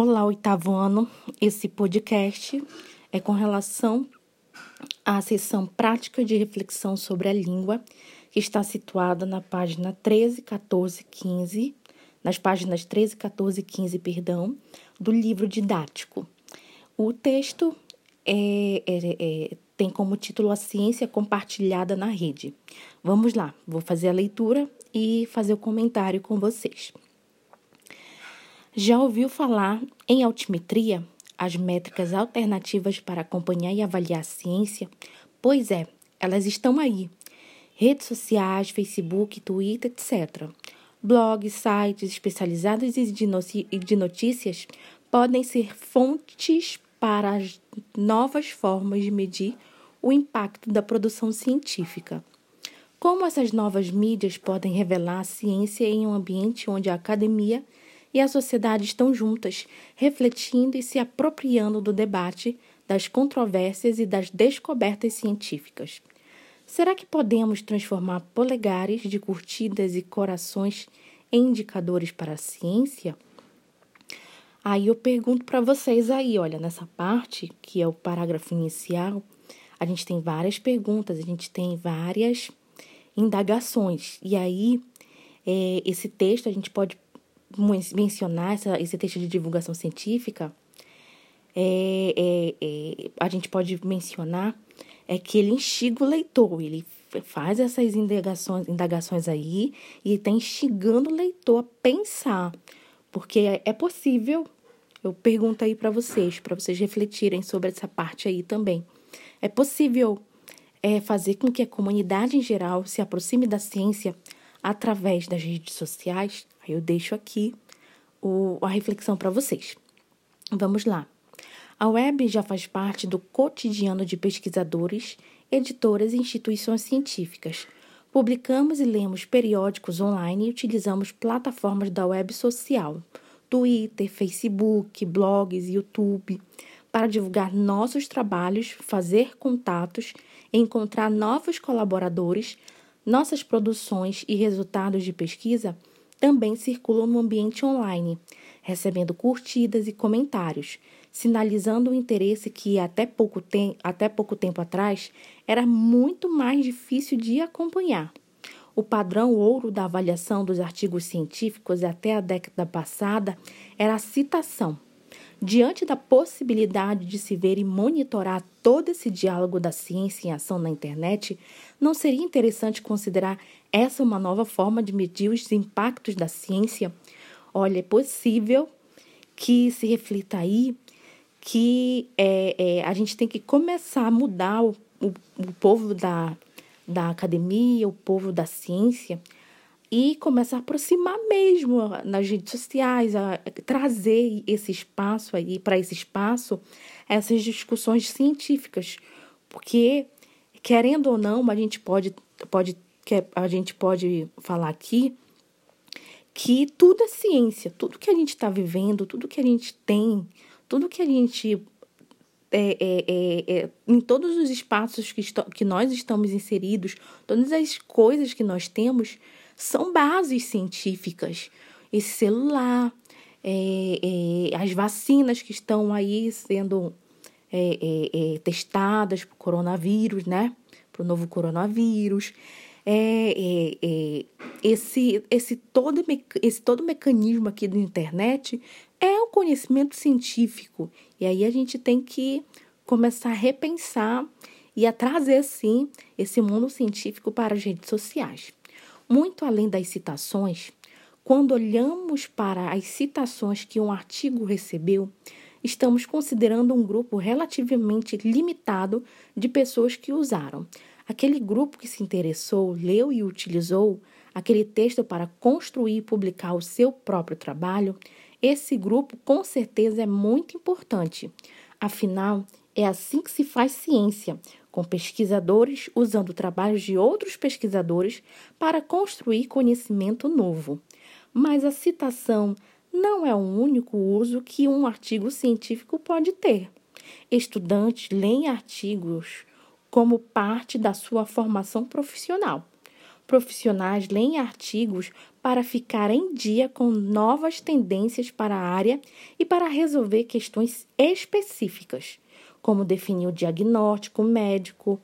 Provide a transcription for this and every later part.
Olá, oitavo ano. Esse podcast é com relação à sessão prática de reflexão sobre a língua, que está situada na página 13, 14, 15, nas páginas 13, 14 e 15, perdão, do livro didático. O texto é, é, é, tem como título A Ciência Compartilhada na Rede. Vamos lá, vou fazer a leitura e fazer o comentário com vocês. Já ouviu falar em altimetria? As métricas alternativas para acompanhar e avaliar a ciência? Pois é, elas estão aí. Redes sociais, Facebook, Twitter, etc. Blogs, sites especializados de notícias podem ser fontes para as novas formas de medir o impacto da produção científica. Como essas novas mídias podem revelar a ciência em um ambiente onde a academia e a sociedade estão juntas, refletindo e se apropriando do debate, das controvérsias e das descobertas científicas. Será que podemos transformar polegares de curtidas e corações em indicadores para a ciência? Aí eu pergunto para vocês aí, olha, nessa parte, que é o parágrafo inicial, a gente tem várias perguntas, a gente tem várias indagações. E aí, é, esse texto a gente pode mencionar essa, esse texto de divulgação científica, é, é, é, a gente pode mencionar é que ele instiga o leitor, ele faz essas indagações, indagações aí e está instigando o leitor a pensar, porque é, é possível. Eu pergunto aí para vocês, para vocês refletirem sobre essa parte aí também. É possível é, fazer com que a comunidade em geral se aproxime da ciência através das redes sociais? Eu deixo aqui o, a reflexão para vocês. Vamos lá. A web já faz parte do cotidiano de pesquisadores, editoras e instituições científicas. Publicamos e lemos periódicos online e utilizamos plataformas da web social, Twitter, Facebook, blogs, YouTube, para divulgar nossos trabalhos, fazer contatos, encontrar novos colaboradores, nossas produções e resultados de pesquisa também circulam no ambiente online, recebendo curtidas e comentários, sinalizando o interesse que até pouco, tem, até pouco tempo atrás era muito mais difícil de acompanhar. O padrão ouro da avaliação dos artigos científicos até a década passada era a citação. Diante da possibilidade de se ver e monitorar todo esse diálogo da ciência em ação na internet, não seria interessante considerar essa uma nova forma de medir os impactos da ciência? Olha, é possível que se reflita aí que é, é, a gente tem que começar a mudar o, o, o povo da, da academia, o povo da ciência, e começar a aproximar mesmo nas redes sociais, a trazer esse espaço aí, para esse espaço, essas discussões científicas. Porque, querendo ou não, a gente pode, pode, a gente pode falar aqui que tudo é ciência, tudo que a gente está vivendo, tudo que a gente tem, tudo que a gente. É, é, é, é, em todos os espaços que, que nós estamos inseridos, todas as coisas que nós temos, são bases científicas. Esse celular, é, é, as vacinas que estão aí sendo é, é, é testadas para o coronavírus, né? Para o novo coronavírus. É, esse, esse, todo, esse todo mecanismo aqui da internet é o conhecimento científico. E aí a gente tem que começar a repensar e a trazer, sim, esse mundo científico para as redes sociais. Muito além das citações, quando olhamos para as citações que um artigo recebeu, estamos considerando um grupo relativamente limitado de pessoas que usaram. Aquele grupo que se interessou, leu e utilizou aquele texto para construir e publicar o seu próprio trabalho, esse grupo com certeza é muito importante. Afinal, é assim que se faz ciência, com pesquisadores usando trabalhos de outros pesquisadores para construir conhecimento novo. Mas a citação não é o único uso que um artigo científico pode ter. Estudantes leem artigos como parte da sua formação profissional. profissionais leem artigos para ficar em dia com novas tendências para a área e para resolver questões específicas, como definir o diagnóstico médico,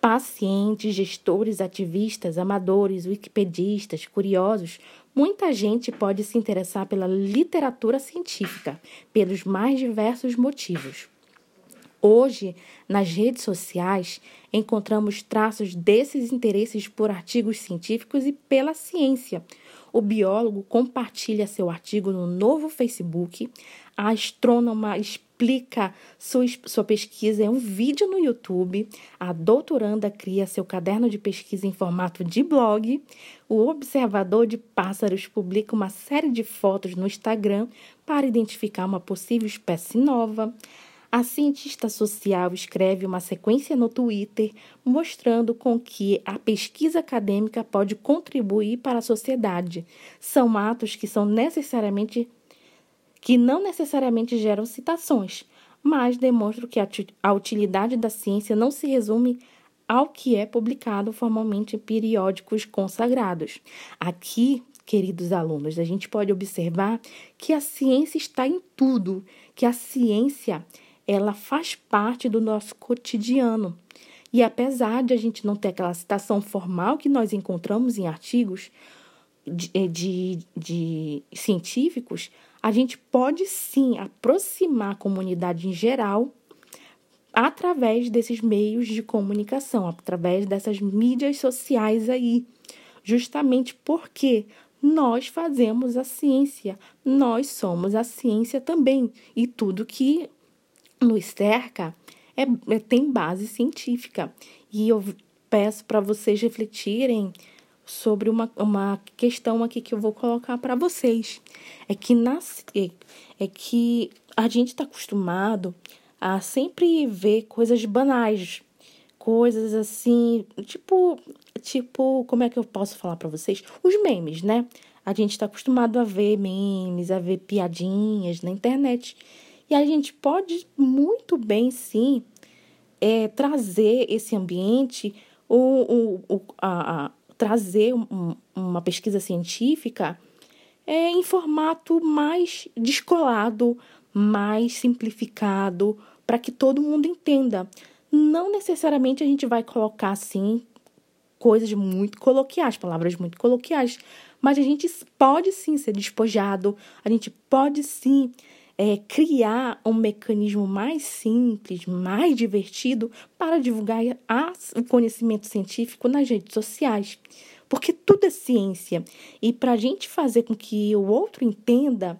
pacientes, gestores, ativistas, amadores, wikipedistas, curiosos, muita gente pode se interessar pela literatura científica pelos mais diversos motivos. Hoje, nas redes sociais, encontramos traços desses interesses por artigos científicos e pela ciência. O biólogo compartilha seu artigo no novo Facebook, a astrônoma explica sua, sua pesquisa em um vídeo no YouTube, a doutoranda cria seu caderno de pesquisa em formato de blog, o observador de pássaros publica uma série de fotos no Instagram para identificar uma possível espécie nova. A cientista social escreve uma sequência no Twitter mostrando com que a pesquisa acadêmica pode contribuir para a sociedade. São atos que são necessariamente que não necessariamente geram citações, mas demonstram que a utilidade da ciência não se resume ao que é publicado formalmente em periódicos consagrados. Aqui, queridos alunos, a gente pode observar que a ciência está em tudo, que a ciência ela faz parte do nosso cotidiano. E apesar de a gente não ter aquela citação formal que nós encontramos em artigos de, eh, de, de científicos, a gente pode sim aproximar a comunidade em geral através desses meios de comunicação, através dessas mídias sociais aí, justamente porque nós fazemos a ciência, nós somos a ciência também, e tudo que no cerca é, é, tem base científica. E eu peço para vocês refletirem sobre uma, uma questão aqui que eu vou colocar para vocês. É que, nas, é, é que a gente está acostumado a sempre ver coisas banais, coisas assim, tipo, tipo, como é que eu posso falar para vocês? Os memes, né? A gente está acostumado a ver memes, a ver piadinhas na internet. E a gente pode muito bem, sim, é, trazer esse ambiente, ou, ou, a, a, trazer um, uma pesquisa científica é, em formato mais descolado, mais simplificado, para que todo mundo entenda. Não necessariamente a gente vai colocar assim coisas muito coloquiais, palavras muito coloquiais, mas a gente pode sim ser despojado, a gente pode sim é, criar um mecanismo mais simples, mais divertido para divulgar o conhecimento científico nas redes sociais. Porque tudo é ciência. E para a gente fazer com que o outro entenda,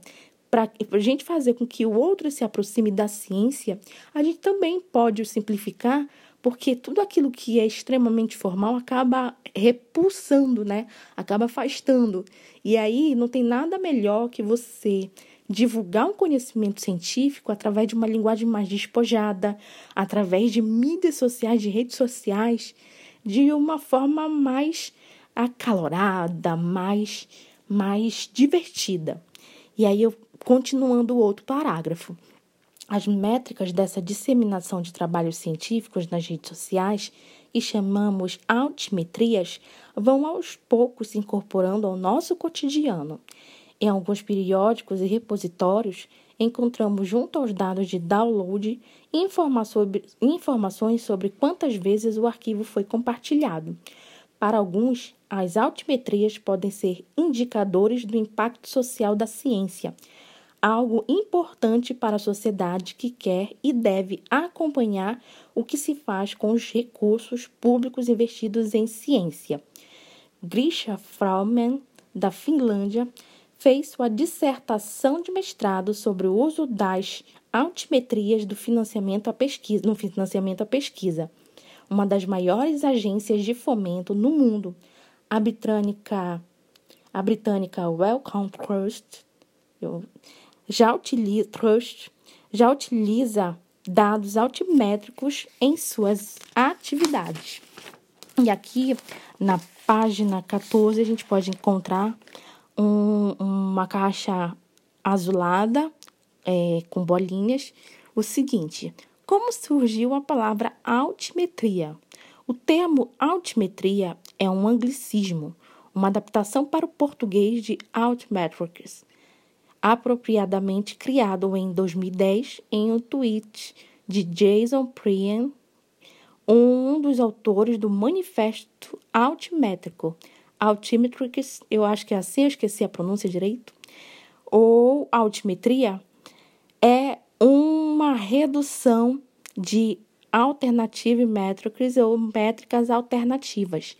para a gente fazer com que o outro se aproxime da ciência, a gente também pode simplificar, porque tudo aquilo que é extremamente formal acaba repulsando, né? Acaba afastando. E aí não tem nada melhor que você divulgar um conhecimento científico através de uma linguagem mais despojada, através de mídias sociais, de redes sociais, de uma forma mais acalorada, mais, mais divertida. E aí, eu, continuando o outro parágrafo. As métricas dessa disseminação de trabalhos científicos nas redes sociais, e chamamos altimetrias, vão aos poucos se incorporando ao nosso cotidiano. Em alguns periódicos e repositórios, encontramos junto aos dados de download informações sobre quantas vezes o arquivo foi compartilhado. Para alguns, as altimetrias podem ser indicadores do impacto social da ciência, algo importante para a sociedade que quer e deve acompanhar o que se faz com os recursos públicos investidos em ciência. Grisha Frauman, da Finlândia, fez sua dissertação de mestrado sobre o uso das altimetrias do financiamento à pesquisa, no financiamento à pesquisa, uma das maiores agências de fomento no mundo. A britânica, a britânica Wellcome Trust já utiliza, Trust já utiliza dados altimétricos em suas atividades. E aqui na página 14 a gente pode encontrar um, uma caixa azulada é, com bolinhas. O seguinte: como surgiu a palavra altimetria? O termo altimetria é um anglicismo, uma adaptação para o português de Altmetrics, apropriadamente criado em 2010 em um tweet de Jason Prien, um dos autores do Manifesto Altimétrico. Altimetrics, eu acho que é assim, eu esqueci a pronúncia direito, ou altimetria, é uma redução de alternative metrics ou métricas alternativas.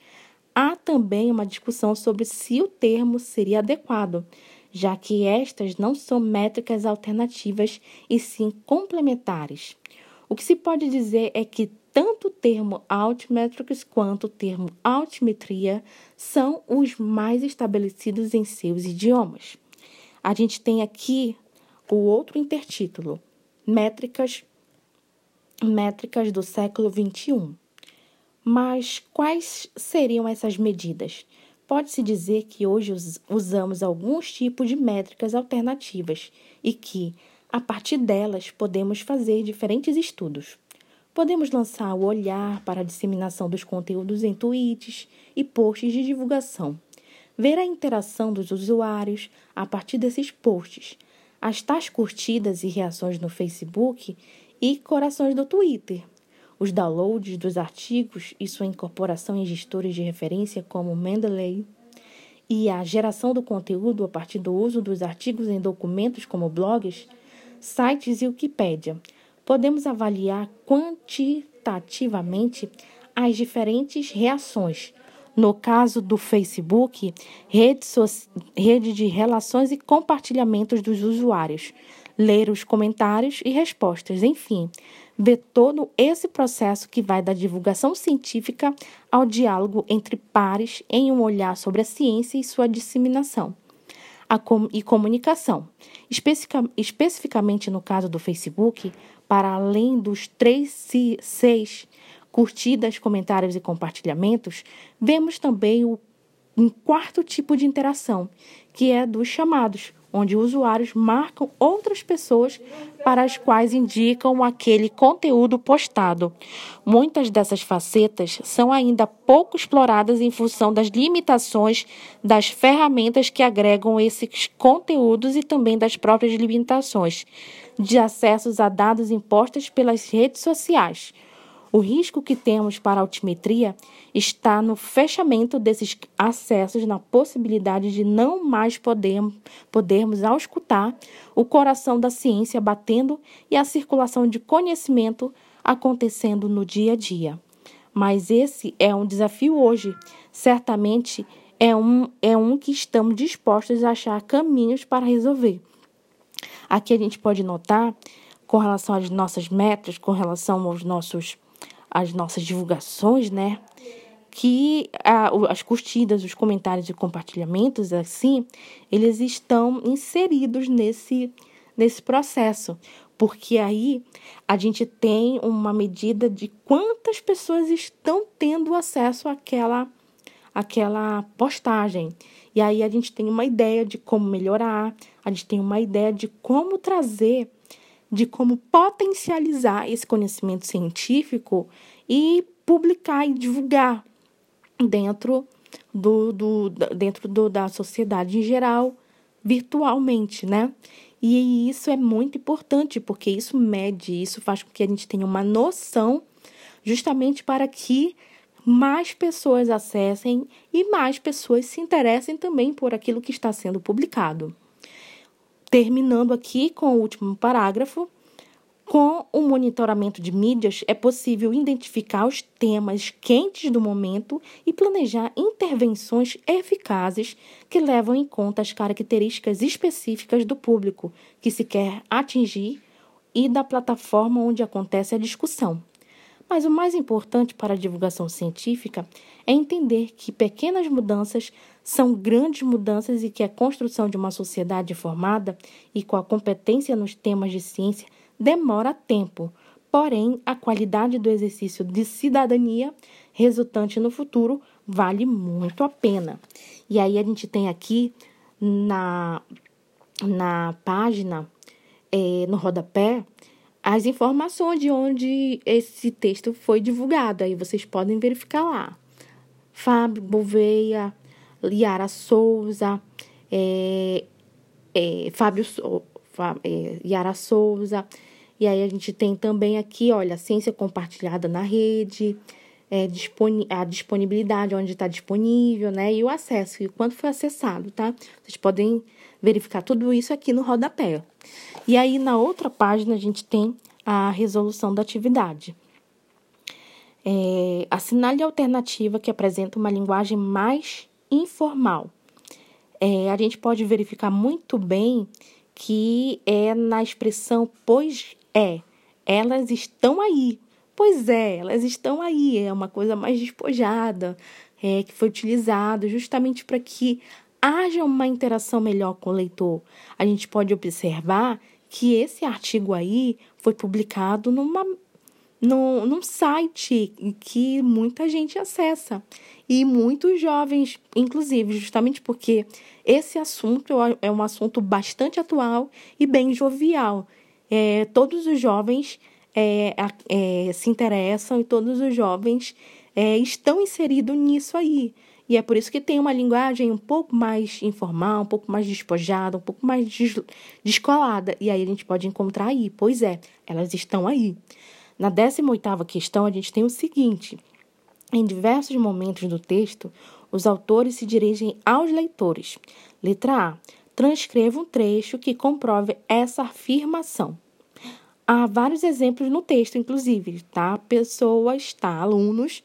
Há também uma discussão sobre se o termo seria adequado, já que estas não são métricas alternativas e sim complementares. O que se pode dizer é que tanto o termo altmetrics quanto o termo altimetria são os mais estabelecidos em seus idiomas. A gente tem aqui o outro intertítulo, métricas métricas do século XXI. Mas quais seriam essas medidas? Pode-se dizer que hoje usamos alguns tipos de métricas alternativas e que, a partir delas, podemos fazer diferentes estudos. Podemos lançar o olhar para a disseminação dos conteúdos em tweets e posts de divulgação, ver a interação dos usuários a partir desses posts, as tais curtidas e reações no Facebook e corações do Twitter. Os downloads dos artigos e sua incorporação em gestores de referência como Mendeley e a geração do conteúdo a partir do uso dos artigos em documentos como blogs, sites e Wikipédia. Podemos avaliar quantitativamente as diferentes reações. No caso do Facebook, rede, so rede de relações e compartilhamentos dos usuários, ler os comentários e respostas, enfim, ver todo esse processo que vai da divulgação científica ao diálogo entre pares em um olhar sobre a ciência e sua disseminação com e comunicação. Especific especificamente no caso do Facebook, para além dos três, seis curtidas, comentários e compartilhamentos, vemos também o, um quarto tipo de interação, que é dos chamados, onde usuários marcam outras pessoas para as quais indicam aquele conteúdo postado. Muitas dessas facetas são ainda pouco exploradas em função das limitações das ferramentas que agregam esses conteúdos e também das próprias limitações de acessos a dados impostas pelas redes sociais. O risco que temos para a altimetria está no fechamento desses acessos, na possibilidade de não mais poder, podermos auscultar o coração da ciência batendo e a circulação de conhecimento acontecendo no dia a dia. Mas esse é um desafio hoje. Certamente é um, é um que estamos dispostos a achar caminhos para resolver. Aqui a gente pode notar, com relação às nossas metas, com relação aos nossos as nossas divulgações, né? Que a, as curtidas, os comentários e compartilhamentos, assim, eles estão inseridos nesse, nesse processo. Porque aí a gente tem uma medida de quantas pessoas estão tendo acesso àquela, àquela postagem. E aí a gente tem uma ideia de como melhorar, a gente tem uma ideia de como trazer de como potencializar esse conhecimento científico e publicar e divulgar dentro do, do dentro do, da sociedade em geral, virtualmente, né? E isso é muito importante, porque isso mede, isso faz com que a gente tenha uma noção, justamente para que mais pessoas acessem e mais pessoas se interessem também por aquilo que está sendo publicado. Terminando aqui com o último parágrafo, com o monitoramento de mídias, é possível identificar os temas quentes do momento e planejar intervenções eficazes que levam em conta as características específicas do público que se quer atingir e da plataforma onde acontece a discussão. Mas o mais importante para a divulgação científica é entender que pequenas mudanças são grandes mudanças e que a construção de uma sociedade formada e com a competência nos temas de ciência demora tempo, porém a qualidade do exercício de cidadania resultante no futuro vale muito a pena. E aí a gente tem aqui na, na página, é, no rodapé, as informações de onde esse texto foi divulgado. Aí vocês podem verificar lá. Fábio Bouveia, Liara Souza, é, é, Fábio é, Yara Souza. E aí a gente tem também aqui, olha, ciência compartilhada na rede, é, a disponibilidade, onde está disponível, né? E o acesso, e quanto foi acessado, tá? Vocês podem verificar tudo isso aqui no rodapé. E aí, na outra página, a gente tem a resolução da atividade. É, assinale a alternativa que apresenta uma linguagem mais informal. É, a gente pode verificar muito bem que é na expressão pois é. Elas estão aí. Pois é, elas estão aí. É uma coisa mais despojada, é, que foi utilizado justamente para que haja uma interação melhor com o leitor. A gente pode observar que esse artigo aí foi publicado numa no, num site que muita gente acessa e muitos jovens, inclusive, justamente porque esse assunto é um assunto bastante atual e bem jovial. É, todos os jovens é, é, se interessam e todos os jovens é, estão inseridos nisso aí. E é por isso que tem uma linguagem um pouco mais informal, um pouco mais despojada, um pouco mais descolada. E aí a gente pode encontrar aí. Pois é, elas estão aí. Na 18ª questão, a gente tem o seguinte. Em diversos momentos do texto, os autores se dirigem aos leitores. Letra A. Transcreva um trecho que comprove essa afirmação. Há vários exemplos no texto, inclusive, tá? Pessoas, tá? Alunos.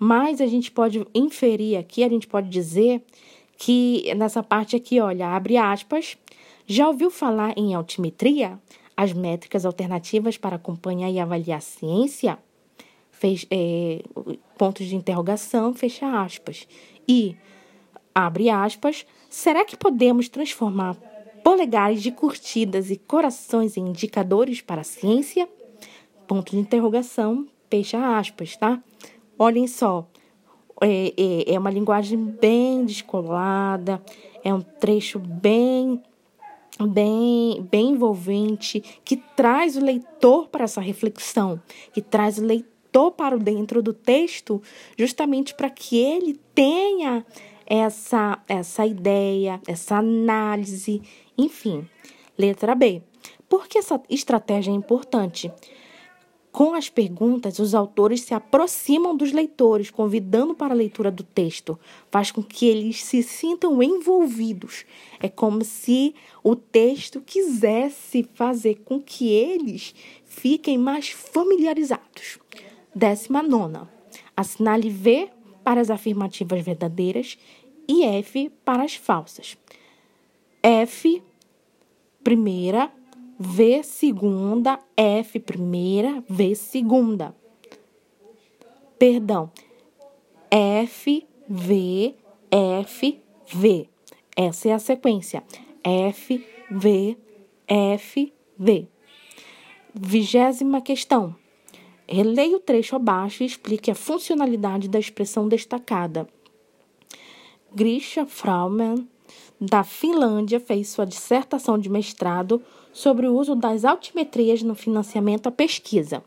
Mas a gente pode inferir aqui, a gente pode dizer que nessa parte aqui, olha, abre aspas. Já ouviu falar em altimetria? as métricas alternativas para acompanhar e avaliar a ciência, fez, é, pontos de interrogação, fecha aspas. E, abre aspas, será que podemos transformar polegares de curtidas e corações em indicadores para a ciência? Ponto de interrogação, fecha aspas, tá? Olhem só, é, é, é uma linguagem bem descolada, é um trecho bem bem, bem envolvente, que traz o leitor para essa reflexão, que traz o leitor para dentro do texto, justamente para que ele tenha essa, essa ideia, essa análise, enfim. Letra B. Por que essa estratégia é importante? Com as perguntas, os autores se aproximam dos leitores, convidando para a leitura do texto. Faz com que eles se sintam envolvidos. É como se o texto quisesse fazer com que eles fiquem mais familiarizados. Décima nona. Assinale V para as afirmativas verdadeiras e F para as falsas. F, primeira, V segunda, F primeira, V segunda. Perdão. F, V, F, V. Essa é a sequência. F, V, F, V. Vigésima questão. Releia o trecho abaixo e explique a funcionalidade da expressão destacada. Grisha Frauman, da Finlândia, fez sua dissertação de mestrado sobre o uso das altimetrias no financiamento à pesquisa.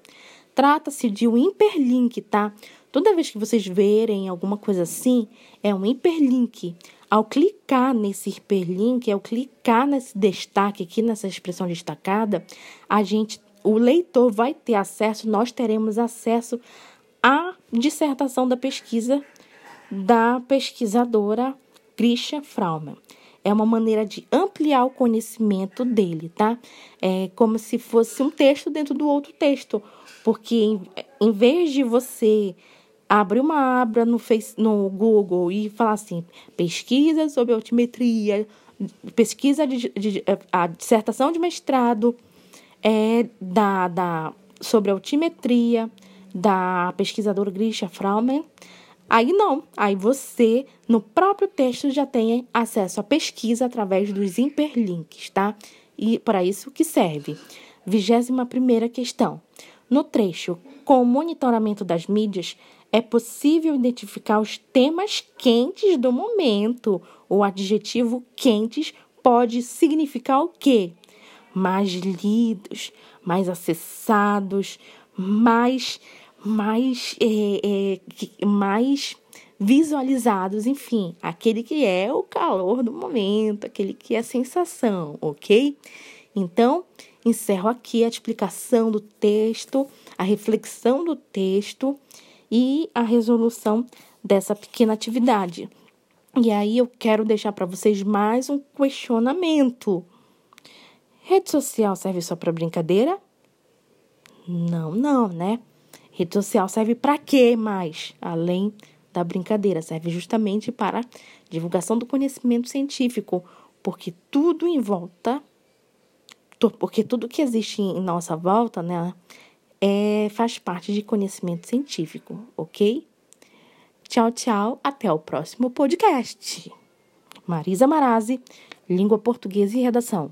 Trata-se de um hiperlink, tá? Toda vez que vocês verem alguma coisa assim, é um hiperlink. Ao clicar nesse hiperlink, ao clicar nesse destaque aqui, nessa expressão destacada, a gente, o leitor vai ter acesso, nós teremos acesso à dissertação da pesquisa da pesquisadora Grisha Frauman é uma maneira de ampliar o conhecimento dele, tá? É como se fosse um texto dentro do outro texto, porque em, em vez de você abrir uma abra no, face, no Google e falar assim, pesquisa sobre altimetria, pesquisa de, de, a dissertação de mestrado é da, da sobre altimetria da pesquisadora Grisha Frauman, Aí não, aí você, no próprio texto, já tem acesso à pesquisa através dos hiperlinks, tá? E para isso que serve. Vigésima primeira questão. No trecho, com o monitoramento das mídias, é possível identificar os temas quentes do momento. O adjetivo quentes pode significar o quê? Mais lidos, mais acessados, mais mais, é, é, mais visualizados, enfim, aquele que é o calor do momento, aquele que é a sensação, ok? Então, encerro aqui a explicação do texto, a reflexão do texto e a resolução dessa pequena atividade. E aí eu quero deixar para vocês mais um questionamento. Rede social serve só para brincadeira? Não, não, né? Rede social serve para quê mais? Além da brincadeira, serve justamente para divulgação do conhecimento científico, porque tudo em volta, porque tudo que existe em nossa volta, né, é, faz parte de conhecimento científico, ok? Tchau, tchau, até o próximo podcast. Marisa Marazzi, Língua Portuguesa e Redação.